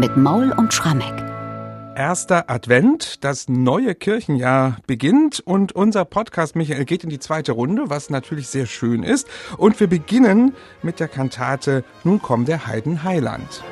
mit Maul und Schrammeck. Erster Advent, das neue Kirchenjahr beginnt und unser Podcast Michael geht in die zweite Runde, was natürlich sehr schön ist. Und wir beginnen mit der Kantate Nun kommt der Heiden Heiland.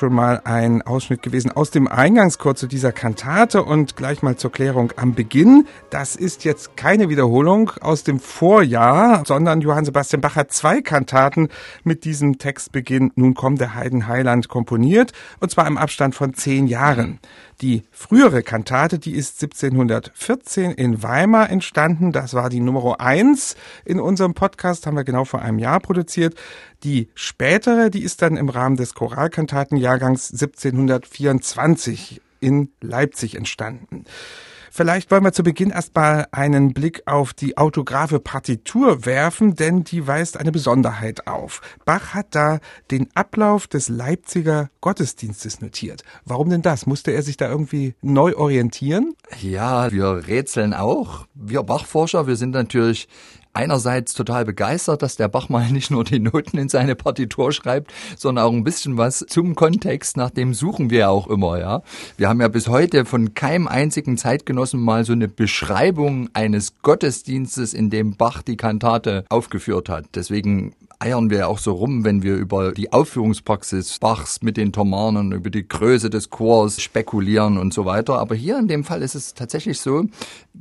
Schon mal ein Ausschnitt gewesen aus dem Eingangschor zu dieser Kantate und gleich mal zur Klärung am Beginn. Das ist jetzt keine Wiederholung aus dem Vorjahr, sondern Johann Sebastian Bach hat zwei Kantaten mit diesem Textbeginn Nun kommt der Heiden Heiland komponiert und zwar im Abstand von zehn Jahren. Die frühere Kantate, die ist 1714 in Weimar entstanden. Das war die Nummer eins in unserem Podcast, haben wir genau vor einem Jahr produziert. Die spätere, die ist dann im Rahmen des Choralkantatenjahrgangs 1724 in Leipzig entstanden. Vielleicht wollen wir zu Beginn erstmal einen Blick auf die autographe Partitur werfen, denn die weist eine Besonderheit auf. Bach hat da den Ablauf des Leipziger Gottesdienstes notiert. Warum denn das? Musste er sich da irgendwie neu orientieren? Ja, wir rätseln auch. Wir Bachforscher, wir sind natürlich einerseits total begeistert, dass der Bach mal nicht nur die Noten in seine Partitur schreibt, sondern auch ein bisschen was zum Kontext, nach dem suchen wir auch immer, ja. Wir haben ja bis heute von keinem einzigen Zeitgenossen mal so eine Beschreibung eines Gottesdienstes, in dem Bach die Kantate aufgeführt hat. Deswegen eiern wir auch so rum, wenn wir über die Aufführungspraxis Bachs mit den Thomanen, über die Größe des Chors spekulieren und so weiter. Aber hier in dem Fall ist es tatsächlich so,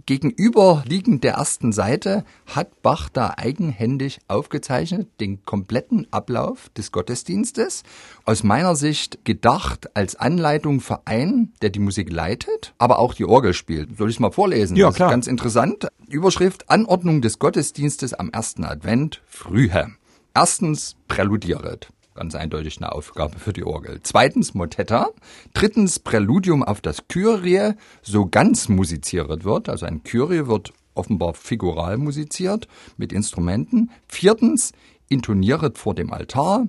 gegenüberliegend der ersten Seite hat Bach da eigenhändig aufgezeichnet den kompletten Ablauf des Gottesdienstes. Aus meiner Sicht gedacht als Anleitung für einen, der die Musik leitet, aber auch die Orgel spielt. Soll ich es mal vorlesen? Ja, klar. Ganz interessant. Überschrift Anordnung des Gottesdienstes am ersten Advent, Frühe. Erstens Präludieret. Ganz eindeutig eine Aufgabe für die Orgel. Zweitens Motetta. Drittens Präludium auf das Kyrie, so ganz musiziert wird. Also ein Kyrie wird offenbar figural musiziert mit Instrumenten. Viertens intonieret vor dem Altar.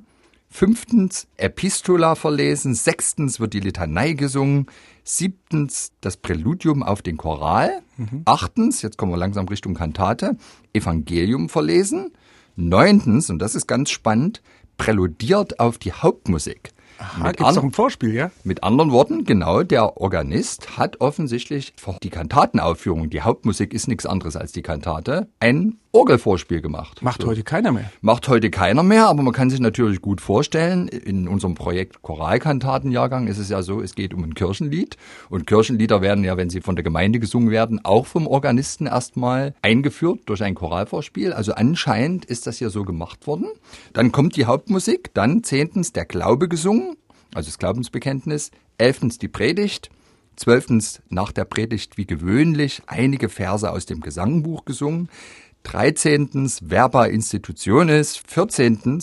Fünftens Epistola verlesen. Sechstens wird die Litanei gesungen. Siebtens das Präludium auf den Choral. Mhm. Achtens, jetzt kommen wir langsam Richtung Kantate, Evangelium verlesen. Neuntens, und das ist ganz spannend, präludiert auf die Hauptmusik. Aha, gibt's doch ein Vorspiel, ja? Mit anderen Worten, genau, der Organist hat offensichtlich für die Kantatenaufführung, die Hauptmusik ist nichts anderes als die Kantate, ein Orgelvorspiel gemacht. Macht so. heute keiner mehr. Macht heute keiner mehr, aber man kann sich natürlich gut vorstellen, in unserem Projekt Choralkantatenjahrgang ist es ja so, es geht um ein Kirchenlied und Kirchenlieder werden ja, wenn sie von der Gemeinde gesungen werden, auch vom Organisten erstmal eingeführt durch ein Choralvorspiel. Also anscheinend ist das hier so gemacht worden. Dann kommt die Hauptmusik, dann zehntens der Glaube gesungen, also das Glaubensbekenntnis, elftens die Predigt, zwölftens nach der Predigt wie gewöhnlich einige Verse aus dem Gesangbuch gesungen, 13. Verba Institutionis, 14.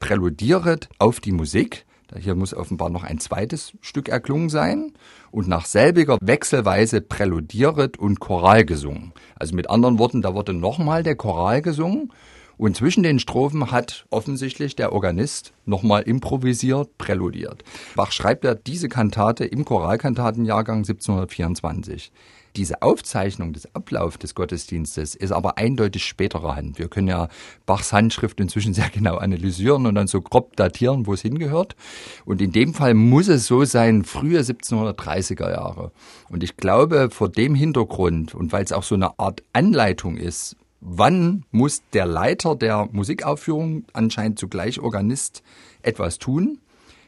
Präludieret auf die Musik. Hier muss offenbar noch ein zweites Stück erklungen sein und nach selbiger Wechselweise präludieret und Choral gesungen. Also mit anderen Worten, da wurde nochmal der Choral gesungen und zwischen den Strophen hat offensichtlich der Organist nochmal improvisiert, präludiert. Bach schreibt ja diese Kantate im Choralkantatenjahrgang 1724. Diese Aufzeichnung des Ablaufs des Gottesdienstes ist aber eindeutig späterer Hand. Wir können ja Bachs Handschrift inzwischen sehr genau analysieren und dann so grob datieren, wo es hingehört. Und in dem Fall muss es so sein, frühe 1730er Jahre. Und ich glaube, vor dem Hintergrund und weil es auch so eine Art Anleitung ist, wann muss der Leiter der Musikaufführung, anscheinend zugleich Organist, etwas tun,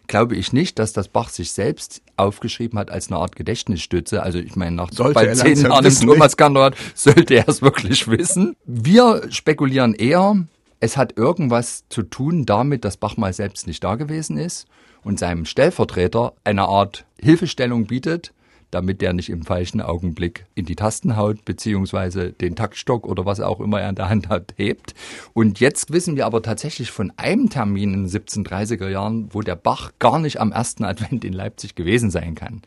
glaube ich nicht, dass das Bach sich selbst aufgeschrieben hat als eine Art Gedächtnisstütze. Also ich meine, nach sollte bei zehn Jahren im Thomas Kandidat sollte er es wirklich wissen. Wir spekulieren eher, es hat irgendwas zu tun damit, dass Bach mal selbst nicht da gewesen ist und seinem Stellvertreter eine Art Hilfestellung bietet, damit der nicht im falschen Augenblick in die Tasten haut, beziehungsweise den Taktstock oder was auch immer er in der Hand hat, hebt. Und jetzt wissen wir aber tatsächlich von einem Termin in den 1730er Jahren, wo der Bach gar nicht am ersten Advent in Leipzig gewesen sein kann.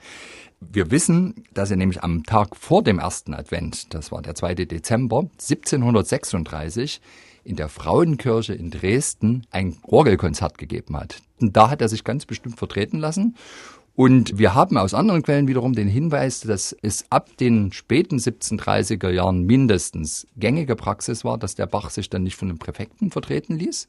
Wir wissen, dass er nämlich am Tag vor dem ersten Advent, das war der 2. Dezember 1736, in der Frauenkirche in Dresden ein Orgelkonzert gegeben hat. Und da hat er sich ganz bestimmt vertreten lassen. Und wir haben aus anderen Quellen wiederum den Hinweis, dass es ab den späten 1730er Jahren mindestens gängige Praxis war, dass der Bach sich dann nicht von dem Präfekten vertreten ließ,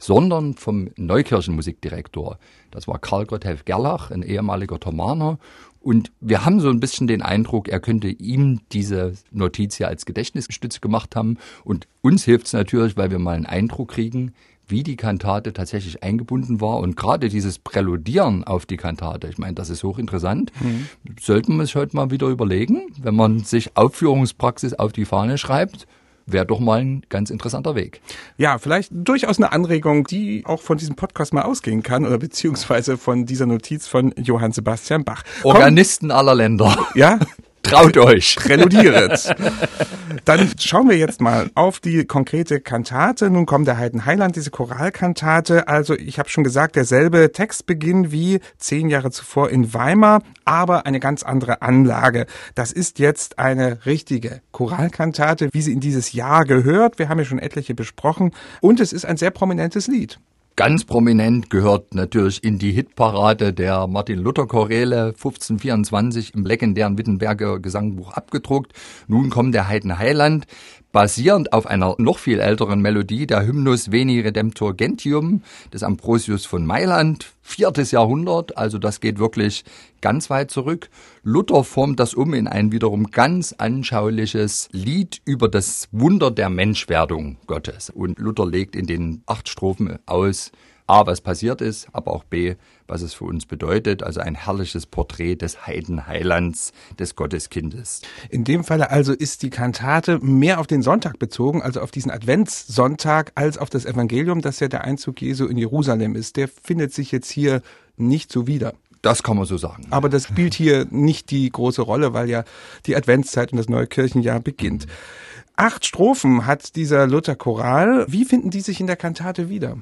sondern vom Neukirchenmusikdirektor. Das war Karl Gotthelf Gerlach, ein ehemaliger Thomaner. Und wir haben so ein bisschen den Eindruck, er könnte ihm diese Notiz ja als Gedächtnisstütze gemacht haben. Und uns hilft es natürlich, weil wir mal einen Eindruck kriegen, wie die Kantate tatsächlich eingebunden war. Und gerade dieses Präludieren auf die Kantate, ich meine, das ist hochinteressant. Mhm. Sollten wir es heute mal wieder überlegen, wenn man sich Aufführungspraxis auf die Fahne schreibt, wäre doch mal ein ganz interessanter Weg. Ja, vielleicht durchaus eine Anregung, die auch von diesem Podcast mal ausgehen kann oder beziehungsweise von dieser Notiz von Johann Sebastian Bach. Organisten Komm. aller Länder. Ja, Traut euch. Präludiert. Dann schauen wir jetzt mal auf die konkrete Kantate. Nun kommt der Heiden Heiland, diese Choralkantate. Also ich habe schon gesagt, derselbe Textbeginn wie zehn Jahre zuvor in Weimar, aber eine ganz andere Anlage. Das ist jetzt eine richtige Choralkantate, wie sie in dieses Jahr gehört. Wir haben ja schon etliche besprochen. Und es ist ein sehr prominentes Lied. Ganz prominent gehört natürlich in die Hitparade der Martin Luther Choräle 1524 im legendären Wittenberger Gesangbuch abgedruckt. Nun kommt der Heiden Heiland basierend auf einer noch viel älteren Melodie, der Hymnus Veni Redemptor Gentium des Ambrosius von Mailand, viertes Jahrhundert, also das geht wirklich ganz weit zurück. Luther formt das um in ein wiederum ganz anschauliches Lied über das Wunder der Menschwerdung Gottes. Und Luther legt in den acht Strophen aus, A, was passiert ist, aber auch B, was es für uns bedeutet. Also ein herrliches Porträt des Heidenheilands, des Gotteskindes. In dem Falle also ist die Kantate mehr auf den Sonntag bezogen, also auf diesen Adventssonntag, als auf das Evangelium, das ja der Einzug Jesu in Jerusalem ist. Der findet sich jetzt hier nicht so wieder. Das kann man so sagen. Aber das spielt hier nicht die große Rolle, weil ja die Adventszeit und das neue Kirchenjahr beginnt. Acht Strophen hat dieser Luther Choral. Wie finden die sich in der Kantate wieder?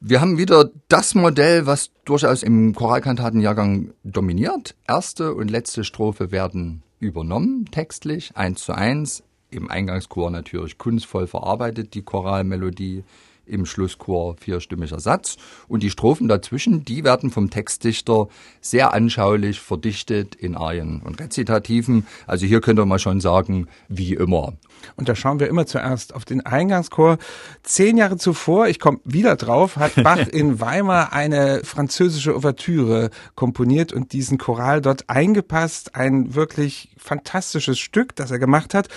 Wir haben wieder das Modell, was durchaus im Choralkantatenjahrgang dominiert. Erste und letzte Strophe werden übernommen, textlich, eins zu eins. Im Eingangschor natürlich kunstvoll verarbeitet, die Choralmelodie im Schlusschor vierstimmiger Satz. Und die Strophen dazwischen, die werden vom Textdichter sehr anschaulich verdichtet in Arien und Rezitativen. Also hier könnte man schon sagen, wie immer. Und da schauen wir immer zuerst auf den Eingangschor. Zehn Jahre zuvor, ich komme wieder drauf, hat Bach in Weimar eine französische Ouvertüre komponiert und diesen Choral dort eingepasst. Ein wirklich fantastisches Stück, das er gemacht hat.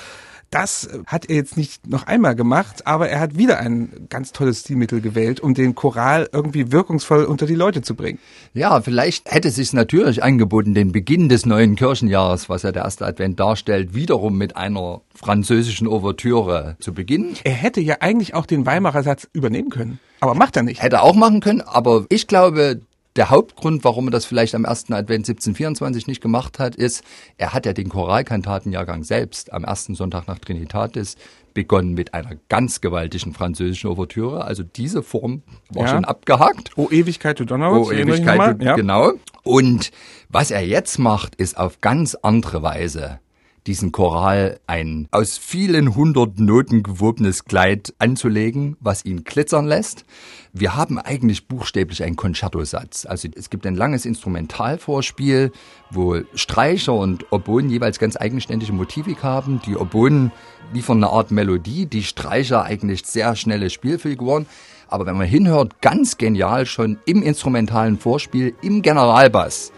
Das hat er jetzt nicht noch einmal gemacht, aber er hat wieder ein ganz tolles Stilmittel gewählt, um den Choral irgendwie wirkungsvoll unter die Leute zu bringen. Ja, vielleicht hätte es sich natürlich angeboten, den Beginn des neuen Kirchenjahres, was ja der erste Advent darstellt, wiederum mit einer französischen Ouvertüre zu beginnen. Er hätte ja eigentlich auch den Weimarer Satz übernehmen können. Aber macht er nicht. Hätte auch machen können, aber ich glaube, der Hauptgrund, warum er das vielleicht am ersten Advent 1724 nicht gemacht hat, ist, er hat ja den Choralkantatenjahrgang selbst am ersten Sonntag nach Trinitatis begonnen mit einer ganz gewaltigen französischen Ouvertüre. Also diese Form war ja. schon abgehakt. O Ewigkeit du Donnerwitz. O Ewigkeit du, ja. genau. Und was er jetzt macht, ist auf ganz andere Weise diesen Choral ein aus vielen hundert Noten gewobenes Kleid anzulegen, was ihn glitzern lässt. Wir haben eigentlich buchstäblich einen Concertosatz. Also es gibt ein langes Instrumentalvorspiel, wo Streicher und Oboen jeweils ganz eigenständige Motivik haben. Die Oboen liefern eine Art Melodie, die Streicher eigentlich sehr schnelle Spielfiguren. Aber wenn man hinhört, ganz genial schon im instrumentalen Vorspiel, im Generalbass,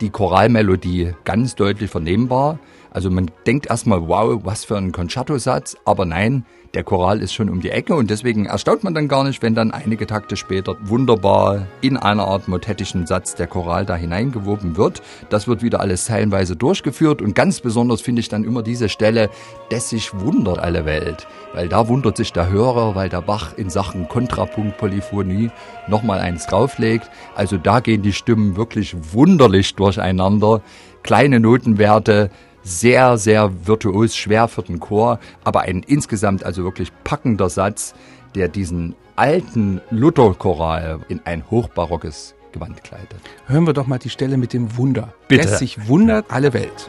die Choralmelodie ganz deutlich vernehmbar. Also man denkt erstmal, wow, was für ein Concerto-Satz, aber nein, der Choral ist schon um die Ecke und deswegen erstaunt man dann gar nicht, wenn dann einige Takte später wunderbar in einer Art motettischen Satz der Choral da hineingewoben wird. Das wird wieder alles zeilenweise durchgeführt und ganz besonders finde ich dann immer diese Stelle, dass sich wundert alle Welt, weil da wundert sich der Hörer, weil der Bach in Sachen Kontrapunkt Polyphonie nochmal eins drauflegt. Also da gehen die Stimmen wirklich wunderlich durcheinander kleine Notenwerte, sehr, sehr virtuos, schwer für den Chor, aber ein insgesamt also wirklich packender Satz, der diesen alten Lutherchoral in ein hochbarockes Gewand kleidet. Hören wir doch mal die Stelle mit dem Wunder. Bitte. Es sich wundert alle Welt.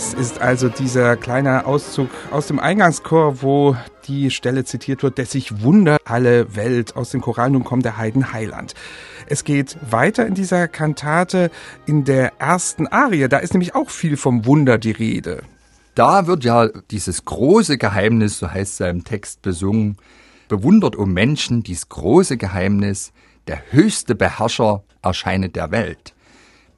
Das ist also dieser kleine Auszug aus dem Eingangschor, wo die Stelle zitiert wird, dass sich Wunder alle Welt aus dem Choral nun kommt der Heiden Heiland. Es geht weiter in dieser Kantate in der ersten Arie. Da ist nämlich auch viel vom Wunder die Rede. Da wird ja dieses große Geheimnis, so heißt es ja im Text besungen, bewundert um Menschen dies große Geheimnis, der höchste Beherrscher erscheinet der Welt.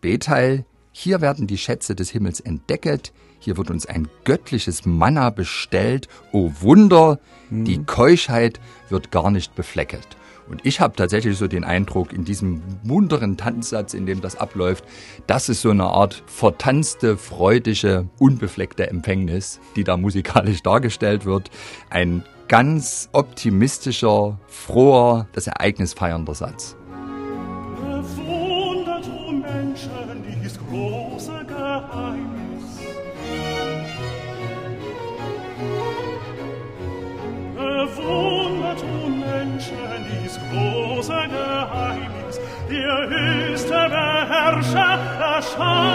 Beteil, hier werden die Schätze des Himmels entdecket, hier wird uns ein göttliches Manna bestellt. O Wunder, mhm. die Keuschheit wird gar nicht beflecket. Und ich habe tatsächlich so den Eindruck, in diesem munteren Tanzsatz, in dem das abläuft, das ist so eine Art vertanzte, freudige, unbefleckte Empfängnis, die da musikalisch dargestellt wird. Ein ganz optimistischer, froher, das Ereignis feiernder Satz. der erscheint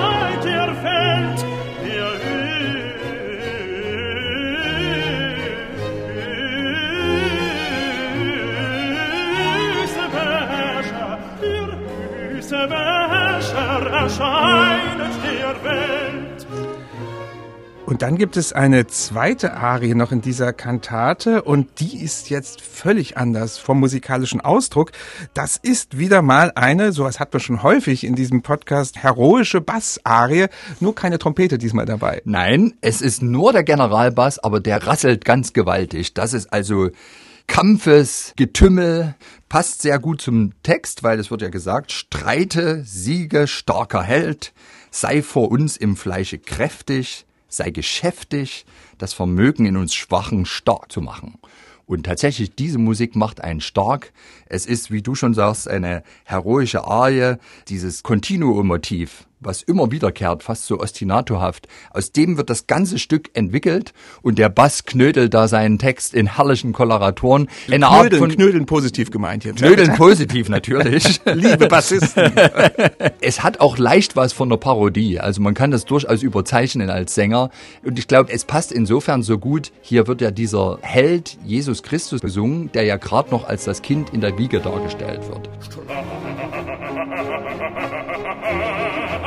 Und dann gibt es eine zweite Arie noch in dieser Kantate und die ist jetzt völlig anders vom musikalischen Ausdruck. Das ist wieder mal eine, sowas hat man schon häufig in diesem Podcast, heroische Bassarie, nur keine Trompete diesmal dabei. Nein, es ist nur der Generalbass, aber der rasselt ganz gewaltig. Das ist also Kampfes, Getümmel, passt sehr gut zum Text, weil es wird ja gesagt, streite, siege, starker Held, sei vor uns im Fleische kräftig, sei geschäftig, das Vermögen in uns Schwachen stark zu machen. Und tatsächlich, diese Musik macht einen stark. Es ist, wie du schon sagst, eine heroische Arie, dieses Continuum-Motiv was immer wiederkehrt, fast so ostinatohaft. Aus dem wird das ganze Stück entwickelt und der Bass knödelt da seinen Text in herrlichen Koloraturen. Eine knödeln, Art von knödeln positiv gemeint jetzt. Knödeln positiv natürlich. Liebe Bassisten. es hat auch leicht was von der Parodie. Also man kann das durchaus überzeichnen als Sänger. Und ich glaube, es passt insofern so gut. Hier wird ja dieser Held Jesus Christus besungen, der ja gerade noch als das Kind in der Wiege dargestellt wird.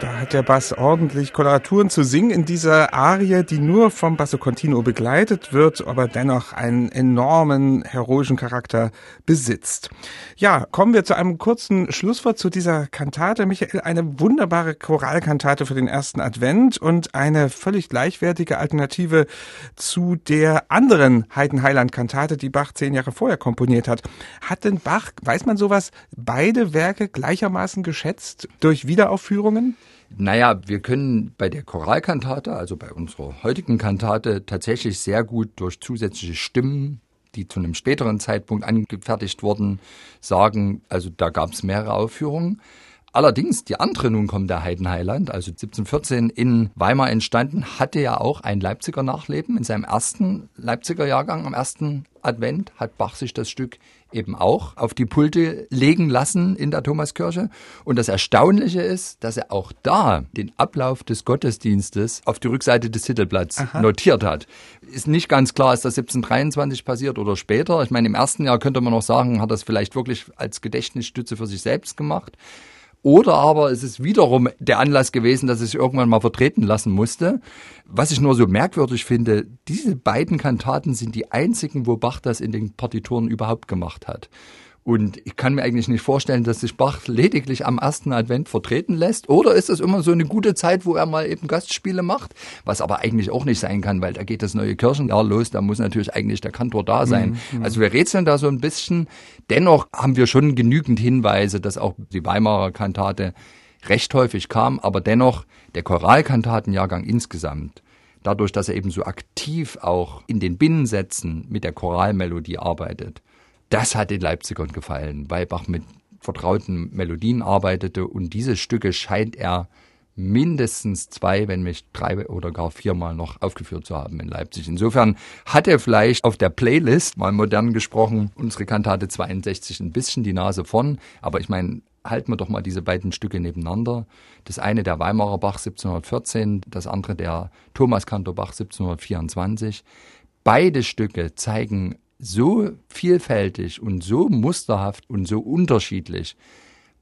Da hat der Bass ordentlich Koloraturen zu singen in dieser Arie, die nur vom Basso Continuo begleitet wird, aber dennoch einen enormen heroischen Charakter besitzt. Ja, kommen wir zu einem kurzen Schlusswort zu dieser Kantate. Michael, eine wunderbare Choralkantate für den ersten Advent und eine völlig gleichwertige Alternative zu der anderen Heidenheiland-Kantate, die Bach zehn Jahre vorher komponiert hat. Hat denn Bach, weiß man sowas, beide Werke gleichermaßen geschätzt durch Wiederaufführungen? Naja, wir können bei der Choralkantate, also bei unserer heutigen Kantate, tatsächlich sehr gut durch zusätzliche Stimmen, die zu einem späteren Zeitpunkt angefertigt wurden, sagen, also da gab es mehrere Aufführungen. Allerdings, die andere nun kommt der Heidenheiland, also 1714 in Weimar entstanden, hatte ja auch ein Leipziger Nachleben. In seinem ersten Leipziger Jahrgang, am ersten Advent, hat Bach sich das Stück eben auch auf die Pulte legen lassen in der Thomaskirche. Und das Erstaunliche ist, dass er auch da den Ablauf des Gottesdienstes auf die Rückseite des Titelblatts Aha. notiert hat. Ist nicht ganz klar, ist das 1723 passiert oder später. Ich meine, im ersten Jahr könnte man noch sagen, hat das vielleicht wirklich als Gedächtnisstütze für sich selbst gemacht. Oder aber es ist wiederum der Anlass gewesen, dass es sich irgendwann mal vertreten lassen musste. Was ich nur so merkwürdig finde, diese beiden Kantaten sind die einzigen, wo Bach das in den Partituren überhaupt gemacht hat. Und ich kann mir eigentlich nicht vorstellen, dass sich Bach lediglich am ersten Advent vertreten lässt. Oder ist das immer so eine gute Zeit, wo er mal eben Gastspiele macht? Was aber eigentlich auch nicht sein kann, weil da geht das neue Kirchenjahr los. Da muss natürlich eigentlich der Kantor da sein. Mhm, mhm. Also wir rätseln da so ein bisschen. Dennoch haben wir schon genügend Hinweise, dass auch die Weimarer Kantate recht häufig kam. Aber dennoch der Choralkantatenjahrgang insgesamt dadurch, dass er eben so aktiv auch in den Binnensätzen mit der Choralmelodie arbeitet, das hat den Leipzigern gefallen, weil Bach mit vertrauten Melodien arbeitete und diese Stücke scheint er mindestens zwei, wenn nicht drei oder gar viermal noch aufgeführt zu haben in Leipzig. Insofern hat er vielleicht auf der Playlist, mal modern gesprochen, unsere Kantate 62 ein bisschen die Nase vorn. Aber ich meine, halten wir doch mal diese beiden Stücke nebeneinander. Das eine der Weimarer Bach 1714, das andere der Thomas Kantor Bach 1724. Beide Stücke zeigen so vielfältig und so musterhaft und so unterschiedlich,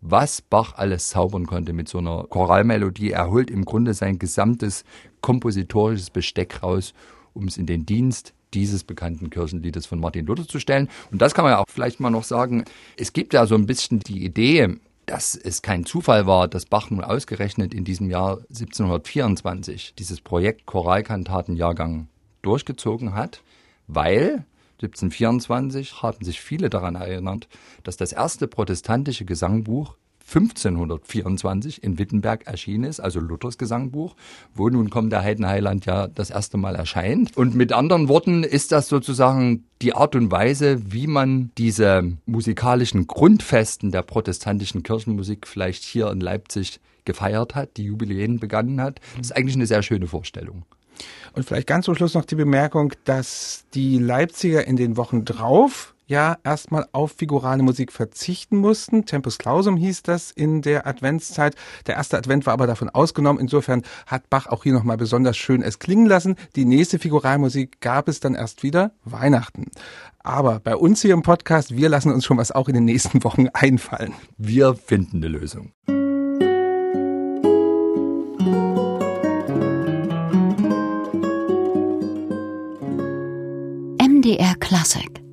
was Bach alles zaubern konnte mit so einer Choralmelodie. Er holt im Grunde sein gesamtes kompositorisches Besteck raus, um es in den Dienst dieses bekannten Kirchenliedes von Martin Luther zu stellen. Und das kann man ja auch vielleicht mal noch sagen. Es gibt ja so ein bisschen die Idee, dass es kein Zufall war, dass Bach nun ausgerechnet in diesem Jahr 1724 dieses Projekt Choralkantatenjahrgang durchgezogen hat, weil 1724 haben sich viele daran erinnert, dass das erste protestantische Gesangbuch 1524 in Wittenberg erschienen ist, also Luthers Gesangbuch, wo nun kommt der Heidenheiland ja das erste Mal erscheint. Und mit anderen Worten ist das sozusagen die Art und Weise, wie man diese musikalischen Grundfesten der protestantischen Kirchenmusik vielleicht hier in Leipzig gefeiert hat, die Jubiläen begangen hat. Das ist eigentlich eine sehr schöne Vorstellung. Und vielleicht ganz zum Schluss noch die Bemerkung, dass die Leipziger in den Wochen drauf ja erstmal auf figurale Musik verzichten mussten. Tempus Clausum hieß das in der Adventszeit. Der erste Advent war aber davon ausgenommen. Insofern hat Bach auch hier nochmal besonders schön es klingen lassen. Die nächste Figuralmusik gab es dann erst wieder Weihnachten. Aber bei uns hier im Podcast, wir lassen uns schon was auch in den nächsten Wochen einfallen. Wir finden eine Lösung. MDR Classic